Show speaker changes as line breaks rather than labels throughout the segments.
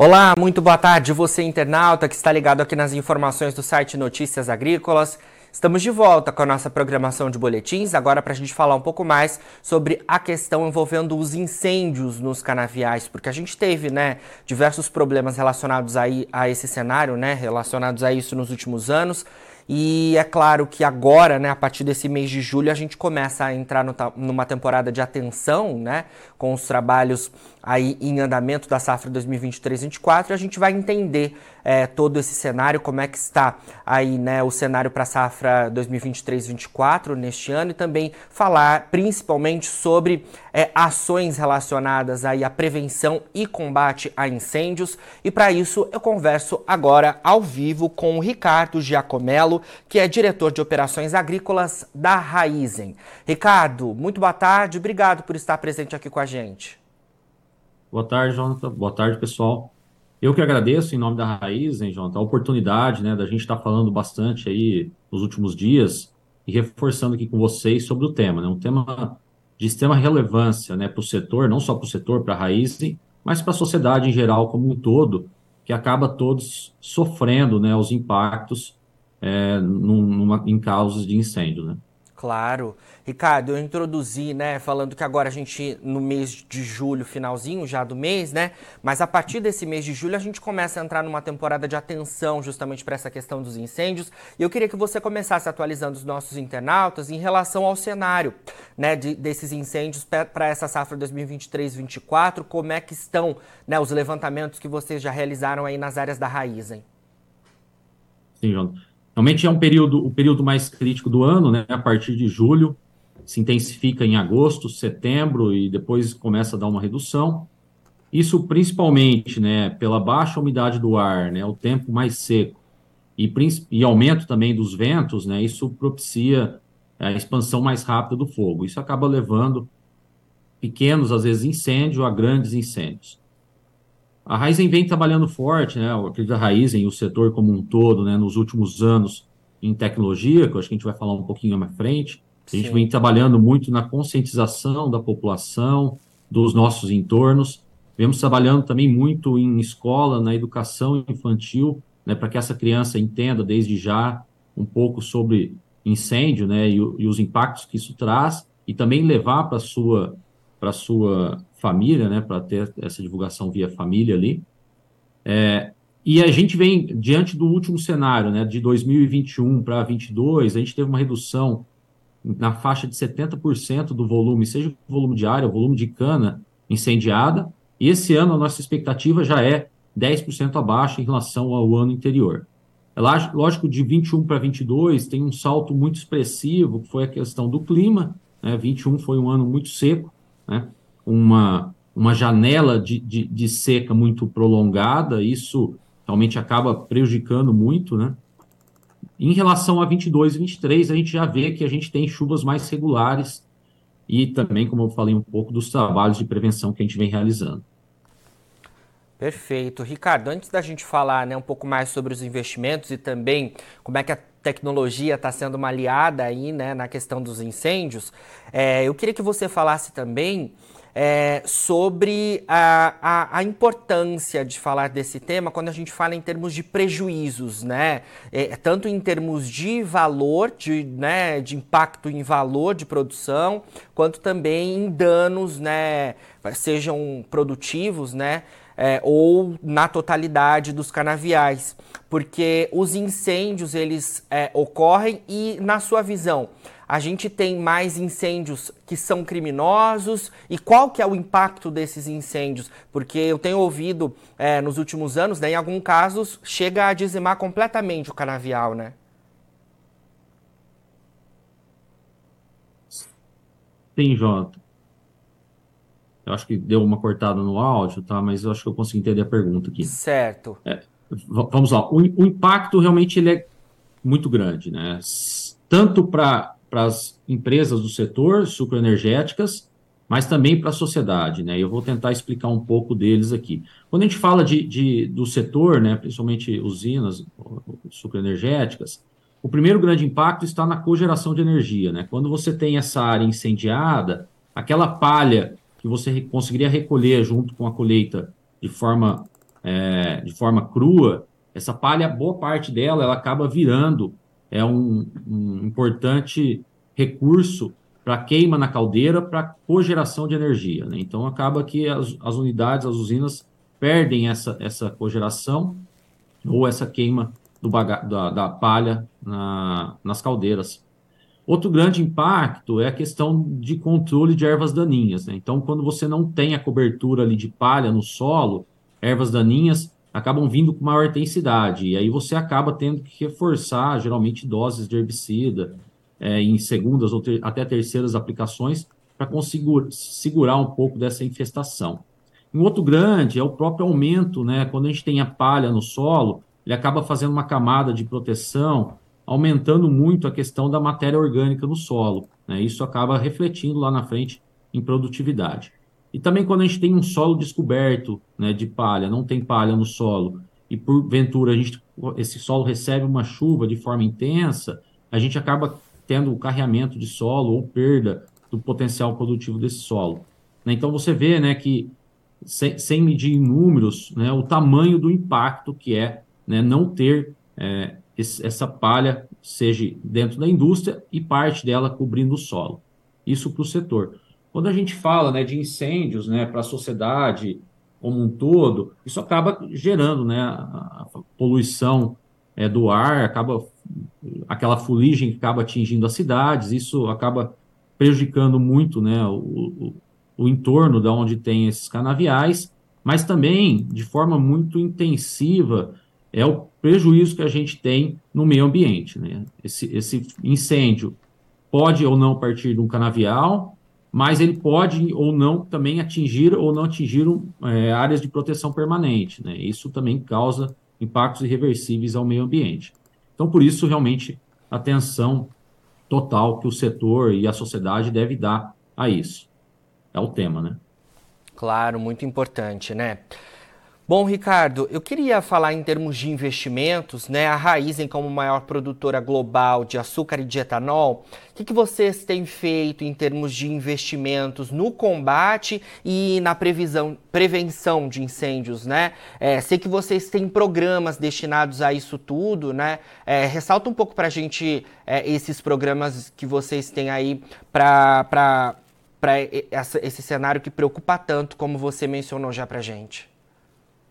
Olá, muito boa tarde, você internauta que está ligado aqui nas informações do site Notícias Agrícolas. Estamos de volta com a nossa programação de boletins, agora para a gente falar um pouco mais sobre a questão envolvendo os incêndios nos canaviais, porque a gente teve, né, diversos problemas relacionados aí a esse cenário, né, relacionados a isso nos últimos anos. E é claro que agora, né, a partir desse mês de julho, a gente começa a entrar no, numa temporada de atenção, né, com os trabalhos aí em andamento da safra 2023-24 e a gente vai entender é, todo esse cenário, como é que está aí né, o cenário para a safra 2023-24 neste ano e também falar principalmente sobre é, ações relacionadas aí à prevenção e combate a incêndios e para isso eu converso agora ao vivo com o Ricardo Giacomello, que é diretor de operações agrícolas da Raizen. Ricardo, muito boa tarde, obrigado por estar presente aqui com a gente.
Boa tarde, Jonathan. Boa tarde, pessoal. Eu que agradeço em nome da Raiz, hein, Jonathan, a oportunidade, né, da gente estar tá falando bastante aí nos últimos dias e reforçando aqui com vocês sobre o tema, né, um tema de extrema relevância, né, para o setor, não só para o setor, para a Raiz, mas para a sociedade em geral como um todo, que acaba todos sofrendo, né, os impactos é, numa, em causas de incêndio, né.
Claro. Ricardo, eu introduzi, né, falando que agora a gente, no mês de julho, finalzinho já do mês, né, mas a partir desse mês de julho a gente começa a entrar numa temporada de atenção justamente para essa questão dos incêndios. E eu queria que você começasse atualizando os nossos internautas em relação ao cenário, né, de, desses incêndios para essa safra 2023-24, como é que estão, né, os levantamentos que vocês já realizaram aí nas áreas da raiz, hein?
Sim, João. Realmente é um período, o período mais crítico do ano, né? A partir de julho, se intensifica em agosto, setembro e depois começa a dar uma redução. Isso principalmente, né, pela baixa umidade do ar, né, o tempo mais seco e, e aumento também dos ventos, né, isso propicia a expansão mais rápida do fogo. Isso acaba levando pequenos, às vezes, incêndios a grandes incêndios. A Raizen vem trabalhando forte, né? Eu acredito a Raizen e o setor como um todo, né? Nos últimos anos em tecnologia, que eu acho que a gente vai falar um pouquinho mais frente. A gente Sim. vem trabalhando muito na conscientização da população, dos nossos entornos. Vemos trabalhando também muito em escola, na educação infantil, né? Para que essa criança entenda desde já um pouco sobre incêndio, né? E, e os impactos que isso traz e também levar para sua para sua família, né, para ter essa divulgação via família ali. É, e a gente vem diante do último cenário, né, de 2021 para 2022, a gente teve uma redução na faixa de 70% do volume, seja o volume de área, o volume de cana incendiada, e esse ano a nossa expectativa já é 10% abaixo em relação ao ano anterior. É lógico, de 21 para 22 tem um salto muito expressivo, que foi a questão do clima, né, 21 foi um ano muito seco, né? uma, uma janela de, de, de, seca muito prolongada, isso realmente acaba prejudicando muito, né? Em relação a 22 e 23, a gente já vê que a gente tem chuvas mais regulares e também, como eu falei um pouco, dos trabalhos de prevenção que a gente vem realizando.
Perfeito. Ricardo, antes da gente falar né, um pouco mais sobre os investimentos e também como é que a tecnologia está sendo uma aliada aí né, na questão dos incêndios, é, eu queria que você falasse também é, sobre a, a, a, importância de falar desse tema quando a gente fala em termos de prejuízos, né? É, tanto em termos de valor, de, né, de impacto em valor de produção, quanto também em danos, né? Sejam produtivos, né? É, ou na totalidade dos canaviais, porque os incêndios eles é, ocorrem e na sua visão a gente tem mais incêndios que são criminosos e qual que é o impacto desses incêndios? Porque eu tenho ouvido é, nos últimos anos, né, em alguns casos, chega a dizimar completamente o canavial, né?
Sim, Jota. Eu acho que deu uma cortada no áudio, tá? Mas eu acho que eu consigo entender a pergunta aqui.
Certo.
É, vamos lá. O, o impacto realmente ele é muito grande, né? Tanto para para as empresas do setor sucroenergéticas, mas também para a sociedade, né? Eu vou tentar explicar um pouco deles aqui. Quando a gente fala de, de do setor, né, principalmente usinas sucroenergéticas, o primeiro grande impacto está na cogeração de energia, né? Quando você tem essa área incendiada, aquela palha que você conseguiria recolher junto com a colheita de forma é, de forma crua, essa palha, boa parte dela, ela acaba virando é um, um importante recurso para queima na caldeira para cogeração de energia. Né? Então, acaba que as, as unidades, as usinas, perdem essa, essa cogeração ou essa queima do baga da, da palha na, nas caldeiras. Outro grande impacto é a questão de controle de ervas daninhas. Né? Então, quando você não tem a cobertura ali de palha no solo, ervas daninhas acabam vindo com maior intensidade, e aí você acaba tendo que reforçar, geralmente, doses de herbicida, é, em segundas ou ter, até terceiras aplicações para conseguir segurar um pouco dessa infestação. Um outro grande é o próprio aumento, né? Quando a gente tem a palha no solo, ele acaba fazendo uma camada de proteção, aumentando muito a questão da matéria orgânica no solo. Né? Isso acaba refletindo lá na frente em produtividade. E também quando a gente tem um solo descoberto né, de palha, não tem palha no solo, e porventura a gente, esse solo recebe uma chuva de forma intensa, a gente acaba tendo o carreamento de solo ou perda do potencial produtivo desse solo. Né? Então você vê né, que, sem, sem, medir em números, né, o tamanho do impacto que é né, não ter é, esse, essa palha, seja dentro da indústria e parte dela cobrindo o solo. Isso para o setor. Quando a gente fala né, de incêndios né, para a sociedade como um todo, isso acaba gerando né, a, poluição é, do ar, acaba aquela fuligem que acaba atingindo as cidades, isso acaba prejudicando muito né, o, o, o entorno da onde tem esses canaviais, mas também, de forma muito intensiva, é o prejuízo que a gente tem no meio ambiente. Né? Esse, esse incêndio pode ou não partir de um canavial, mas ele pode ou não também atingir ou não atingir é, áreas de proteção permanente. Né? Isso também causa impactos irreversíveis ao meio ambiente. Então, por isso, realmente, atenção total que o setor e a sociedade deve dar a isso. É o tema, né?
Claro, muito importante, né? Bom, Ricardo, eu queria falar em termos de investimentos, né? A Raizen, como maior produtora global de açúcar e de etanol, o que, que vocês têm feito em termos de investimentos no combate e na previsão, prevenção de incêndios, né? É, sei que vocês têm programas destinados a isso tudo, né? É, ressalta um pouco para a gente é, esses programas que vocês têm aí para esse cenário que preocupa tanto, como você mencionou já para gente.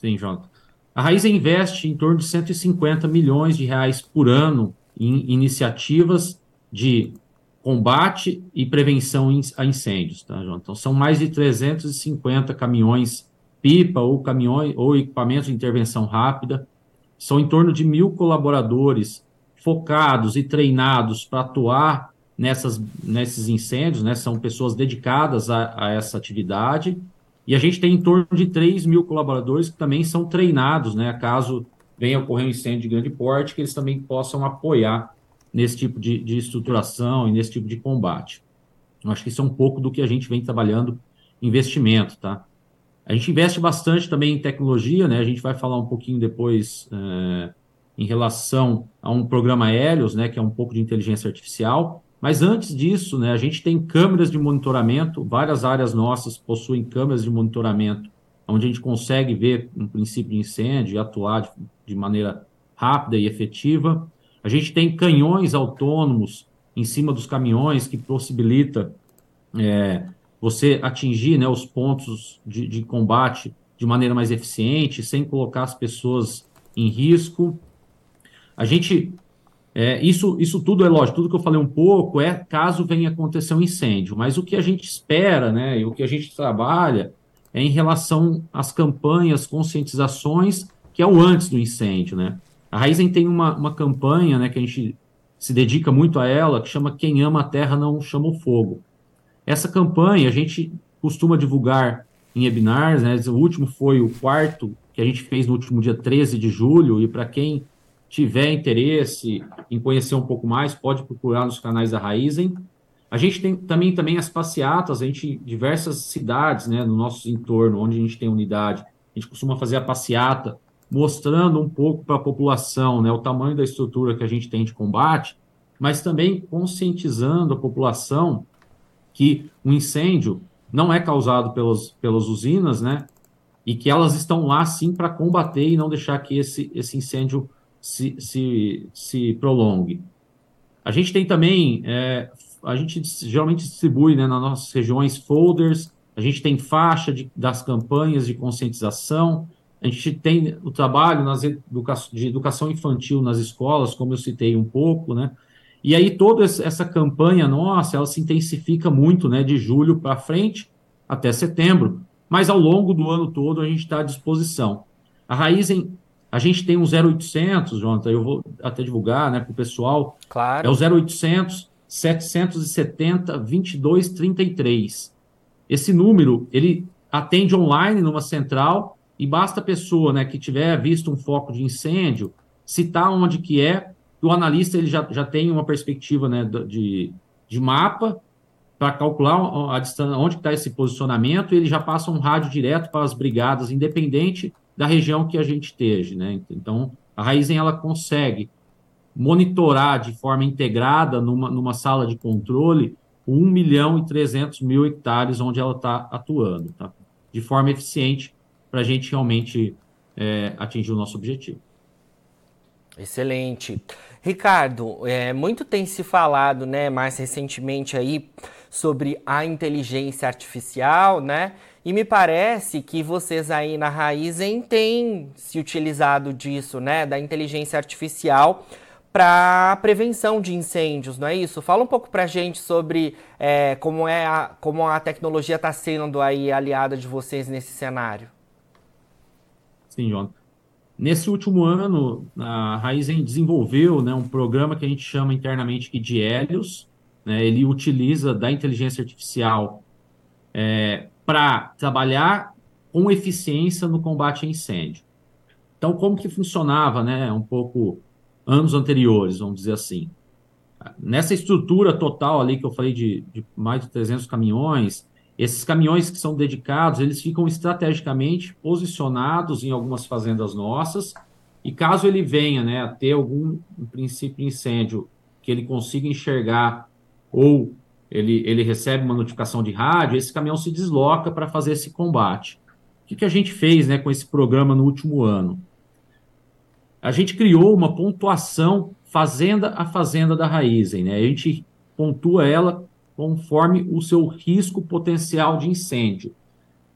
Sim, Jota. A Raiz investe em torno de 150 milhões de reais por ano em iniciativas de combate e prevenção a incêndios, tá? Então, são mais de 350 caminhões pipa ou caminhões ou equipamentos de intervenção rápida. São em torno de mil colaboradores focados e treinados para atuar nessas, nesses incêndios, né? São pessoas dedicadas a, a essa atividade e a gente tem em torno de 3 mil colaboradores que também são treinados, né, caso venha ocorrer um incêndio de grande porte, que eles também possam apoiar nesse tipo de, de estruturação e nesse tipo de combate. Eu acho que isso é um pouco do que a gente vem trabalhando investimento, tá? A gente investe bastante também em tecnologia, né? A gente vai falar um pouquinho depois é, em relação a um programa Helios, né? Que é um pouco de inteligência artificial, mas antes disso, né, a gente tem câmeras de monitoramento, várias áreas nossas possuem câmeras de monitoramento, onde a gente consegue ver um princípio de incêndio e atuar de, de maneira rápida e efetiva. A gente tem canhões autônomos em cima dos caminhões que possibilita é, você atingir né, os pontos de, de combate de maneira mais eficiente, sem colocar as pessoas em risco. A gente é, isso, isso tudo é lógico, tudo que eu falei um pouco é caso venha acontecer um incêndio, mas o que a gente espera, né, e o que a gente trabalha é em relação às campanhas, conscientizações, que é o antes do incêndio, né. A Raizen tem uma, uma campanha, né, que a gente se dedica muito a ela, que chama Quem Ama a Terra Não Chama o Fogo. Essa campanha a gente costuma divulgar em webinars, né, o último foi o quarto, que a gente fez no último dia 13 de julho, e para quem tiver interesse em conhecer um pouco mais, pode procurar nos canais da Raizen. A gente tem também, também as passeatas, a gente, diversas cidades, né, no nosso entorno, onde a gente tem unidade, a gente costuma fazer a passeata, mostrando um pouco para a população, né, o tamanho da estrutura que a gente tem de combate, mas também conscientizando a população que o incêndio não é causado pelos, pelas usinas, né, e que elas estão lá sim para combater e não deixar que esse, esse incêndio se, se, se prolongue. A gente tem também, é, a gente geralmente distribui né, nas nossas regiões folders, a gente tem faixa de, das campanhas de conscientização, a gente tem o trabalho nas educa de educação infantil nas escolas, como eu citei um pouco, né? E aí toda essa campanha nossa, ela se intensifica muito, né, de julho para frente até setembro, mas ao longo do ano todo a gente está à disposição. A Raizen, a gente tem um 0800, Jonathan, eu vou até divulgar, né, para o pessoal.
Claro.
É o 0800 770 2233. Esse número, ele atende online numa central e basta a pessoa, né, que tiver visto um foco de incêndio, citar onde que é o analista ele já, já tem uma perspectiva né, de, de mapa para calcular a distância, onde está esse posicionamento, e ele já passa um rádio direto para as brigadas, independente da região que a gente esteja. Né? Então, a Raizen ela consegue monitorar de forma integrada numa, numa sala de controle 1 milhão e 300 mil hectares onde ela está atuando, tá? de forma eficiente para a gente realmente é, atingir o nosso objetivo.
Excelente. Ricardo, é, muito tem se falado, né, mais recentemente aí, sobre a inteligência artificial, né? E me parece que vocês aí na Raizen têm se utilizado disso, né, da inteligência artificial para prevenção de incêndios, não é isso? Fala um pouco para a gente sobre é, como, é a, como a tecnologia está sendo aí aliada de vocês nesse cenário.
Sim, João. Nesse último ano, a Raizen desenvolveu né, um programa que a gente chama internamente de Helios. Né, ele utiliza da inteligência artificial é, para trabalhar com eficiência no combate a incêndio. Então, como que funcionava, né, um pouco anos anteriores, vamos dizer assim. Nessa estrutura total ali que eu falei de, de mais de 300 caminhões, esses caminhões que são dedicados, eles ficam estrategicamente posicionados em algumas fazendas nossas, e caso ele venha né, a ter algum um princípio incêndio que ele consiga enxergar ou ele, ele recebe uma notificação de rádio, esse caminhão se desloca para fazer esse combate. O que, que a gente fez né, com esse programa no último ano? A gente criou uma pontuação fazenda a fazenda da Raizen. Né? A gente pontua ela conforme o seu risco potencial de incêndio.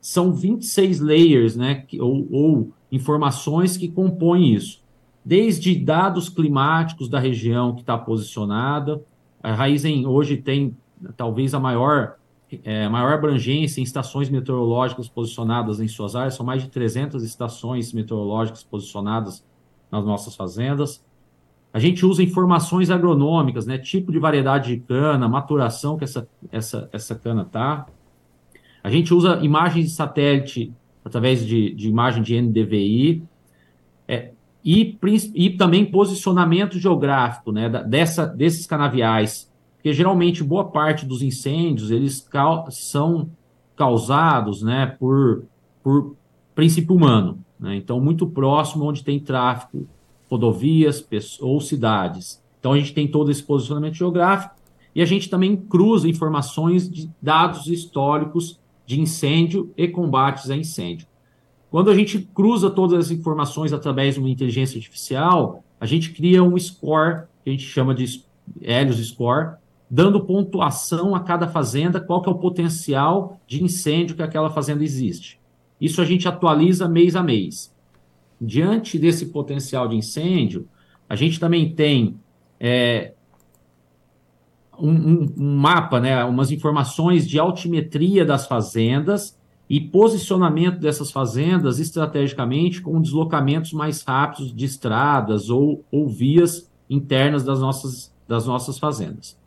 São 26 layers, né, que, ou, ou informações que compõem isso. Desde dados climáticos da região que está posicionada, a Raizen hoje tem talvez a maior, é, maior abrangência em estações meteorológicas posicionadas em suas áreas, são mais de 300 estações meteorológicas posicionadas nas nossas fazendas. A gente usa informações agronômicas, né? Tipo de variedade de cana, maturação que essa, essa, essa cana tá. A gente usa imagens de satélite através de, de imagem de NDVI. É, e, e também posicionamento geográfico né, dessa, desses canaviais, porque geralmente boa parte dos incêndios eles são causados né, por, por princípio humano. Né? Então, muito próximo onde tem tráfego rodovias ou cidades. Então a gente tem todo esse posicionamento geográfico e a gente também cruza informações de dados históricos de incêndio e combates a incêndio. Quando a gente cruza todas as informações através de uma inteligência artificial, a gente cria um score, que a gente chama de Helios Score, dando pontuação a cada fazenda, qual que é o potencial de incêndio que aquela fazenda existe. Isso a gente atualiza mês a mês diante desse potencial de incêndio, a gente também tem é, um, um, mapa, né, umas informações de altimetria das fazendas e posicionamento dessas fazendas estrategicamente com deslocamentos mais rápidos de estradas ou, ou vias internas das nossas, das nossas fazendas.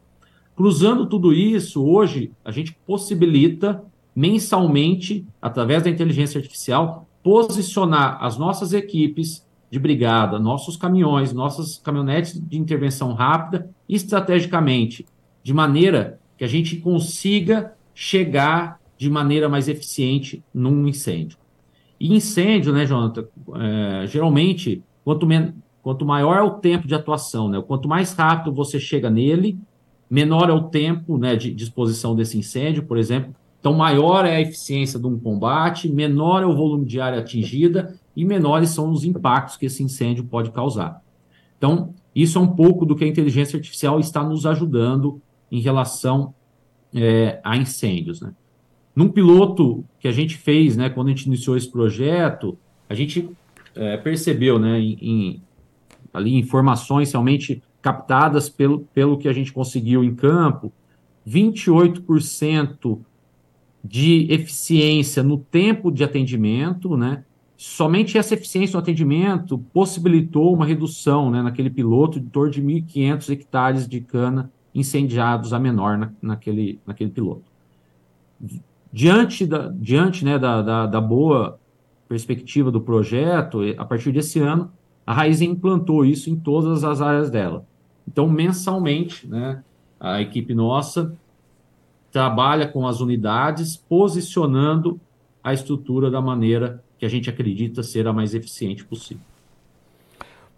Cruzando tudo isso, hoje a gente possibilita mensalmente, através da inteligência artificial, posicionar as nossas equipes de brigada, nossos caminhões, nossas caminhonetes de intervenção rápida, estrategicamente, de maneira que a gente consiga chegar de maneira mais eficiente num incêndio. E incêndio, né, Jonathan, é, geralmente, quanto, quanto maior é o tempo de atuação, né, quanto mais rápido você chega nele, menor é o tempo né, de, de exposição desse incêndio, por exemplo. Então, maior é a eficiência de um combate, menor é o volume de área atingida e menores são os impactos que esse incêndio pode causar. Então, isso é um pouco do que a inteligência artificial está nos ajudando em relação é, a incêndios. Né? Num piloto que a gente fez, né, quando a gente iniciou esse projeto, a gente é, percebeu, né, em, em, ali informações realmente captadas pelo, pelo que a gente conseguiu em campo, 28% de eficiência no tempo de atendimento, né? Somente essa eficiência no atendimento possibilitou uma redução, né, naquele piloto de torno de 1.500 hectares de cana incendiados a menor na, naquele, naquele piloto. Diante, da, diante né, da, da, da boa perspectiva do projeto, a partir desse ano, a Raiz implantou isso em todas as áreas dela. Então, mensalmente, né, a equipe nossa trabalha com as unidades, posicionando a estrutura da maneira que a gente acredita ser a mais eficiente possível.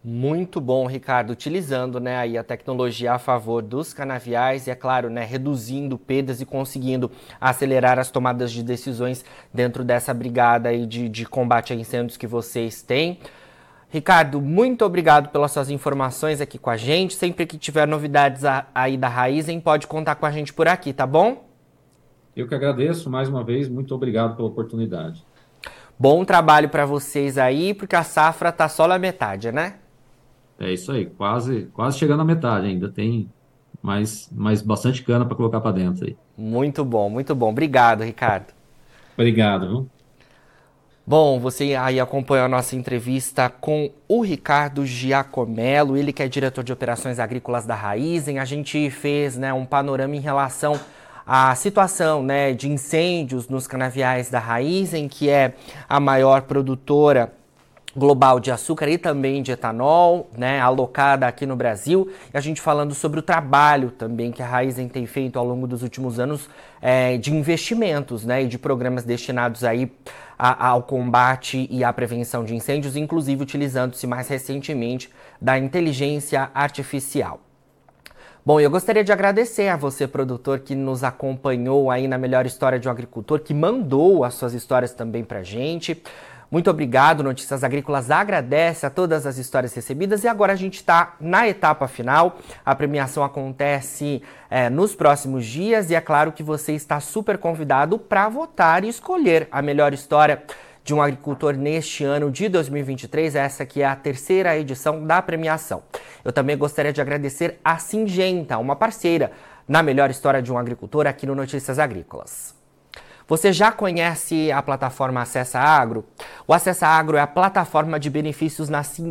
Muito bom, Ricardo, utilizando né, aí a tecnologia a favor dos canaviais e, é claro, né, reduzindo perdas e conseguindo acelerar as tomadas de decisões dentro dessa brigada aí de, de combate a incêndios que vocês têm. Ricardo, muito obrigado pelas suas informações aqui com a gente. Sempre que tiver novidades aí da Raizen, pode contar com a gente por aqui, tá bom?
Eu que agradeço mais uma vez, muito obrigado pela oportunidade.
Bom trabalho para vocês aí, porque a safra tá só na metade, né?
É isso aí, quase, quase chegando à metade ainda. Tem mais, mais bastante cana para colocar para dentro aí.
Muito bom, muito bom. Obrigado, Ricardo.
Obrigado. Viu?
Bom, você aí acompanhou a nossa entrevista com o Ricardo Giacomello, ele que é diretor de operações agrícolas da Raizen. A gente fez né, um panorama em relação à situação né, de incêndios nos canaviais da Raizen, que é a maior produtora global de açúcar e também de etanol, né, alocada aqui no Brasil. E a gente falando sobre o trabalho também que a Raizen tem feito ao longo dos últimos anos é, de investimentos, né, e de programas destinados aí a, ao combate e à prevenção de incêndios, inclusive utilizando-se mais recentemente da inteligência artificial. Bom, eu gostaria de agradecer a você, produtor, que nos acompanhou aí na melhor história de um agricultor, que mandou as suas histórias também pra gente. Muito obrigado, Notícias Agrícolas agradece a todas as histórias recebidas e agora a gente está na etapa final. A premiação acontece é, nos próximos dias e é claro que você está super convidado para votar e escolher a melhor história de um agricultor neste ano de 2023, essa que é a terceira edição da premiação. Eu também gostaria de agradecer a Singenta, uma parceira na melhor história de um agricultor aqui no Notícias Agrícolas. Você já conhece a plataforma Acessa Agro? O Acessa Agro é a plataforma de benefícios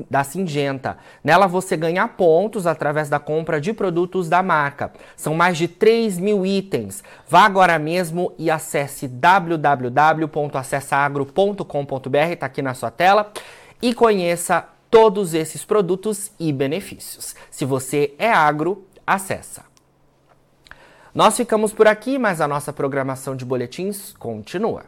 da Singenta. Nela você ganha pontos através da compra de produtos da marca. São mais de 3 mil itens. Vá agora mesmo e acesse www.acessaagro.com.br, está aqui na sua tela, e conheça todos esses produtos e benefícios. Se você é agro, acessa. Nós ficamos por aqui, mas a nossa programação de boletins continua.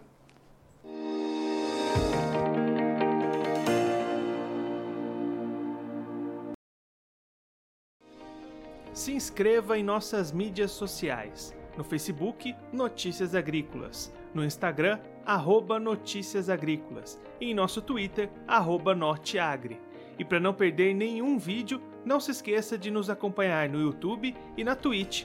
Se inscreva em nossas mídias sociais. No Facebook, Notícias Agrícolas. No Instagram, arroba Notícias Agrícolas. E em nosso Twitter, arroba Norteagri. E para não perder nenhum vídeo, não se esqueça de nos acompanhar no YouTube e na Twitch